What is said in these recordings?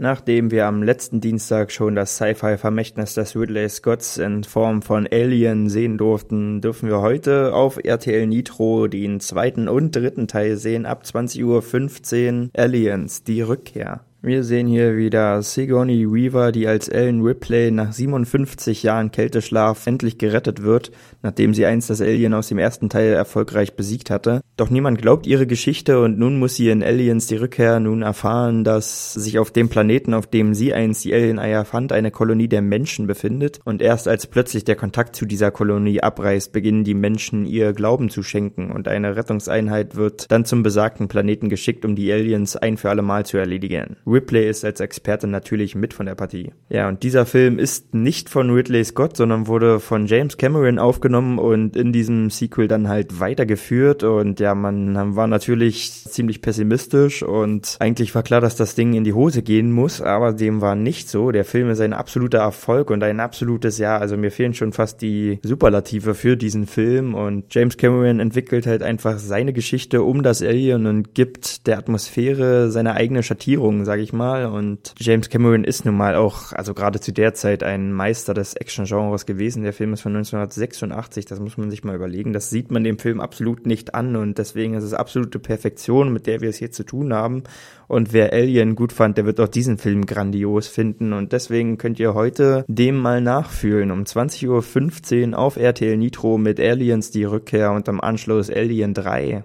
Nachdem wir am letzten Dienstag schon das Sci-Fi-Vermächtnis des Ridley Scotts in Form von Alien sehen durften, dürfen wir heute auf RTL Nitro den zweiten und dritten Teil sehen ab 20.15 Uhr Aliens, die Rückkehr. Wir sehen hier wieder Sigourney Weaver, die als Ellen Ripley nach 57 Jahren Kälteschlaf endlich gerettet wird, nachdem sie einst das Alien aus dem ersten Teil erfolgreich besiegt hatte. Doch niemand glaubt ihre Geschichte und nun muss sie in Aliens die Rückkehr nun erfahren, dass sich auf dem Planeten, auf dem sie einst die Alien-Eier fand, eine Kolonie der Menschen befindet und erst als plötzlich der Kontakt zu dieser Kolonie abreißt, beginnen die Menschen ihr Glauben zu schenken und eine Rettungseinheit wird dann zum besagten Planeten geschickt, um die Aliens ein für alle Mal zu erledigen. Ripley ist als Experte natürlich mit von der Partie. Ja, und dieser Film ist nicht von Ridley Scott, sondern wurde von James Cameron aufgenommen und in diesem Sequel dann halt weitergeführt. Und ja, man war natürlich ziemlich pessimistisch und eigentlich war klar, dass das Ding in die Hose gehen muss, aber dem war nicht so. Der Film ist ein absoluter Erfolg und ein absolutes Ja. Also mir fehlen schon fast die Superlative für diesen Film und James Cameron entwickelt halt einfach seine Geschichte um das Alien und gibt der Atmosphäre seine eigene Schattierung, sag sage ich mal. Und James Cameron ist nun mal auch, also gerade zu der Zeit, ein Meister des Action-Genres gewesen. Der Film ist von 1986, das muss man sich mal überlegen. Das sieht man dem Film absolut nicht an und deswegen ist es absolute Perfektion, mit der wir es hier zu tun haben. Und wer Alien gut fand, der wird auch diesen Film grandios finden. Und deswegen könnt ihr heute dem mal nachfühlen. Um 20.15 Uhr auf RTL Nitro mit Aliens die Rückkehr und am Anschluss Alien 3.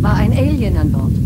War ein Alien an Bord?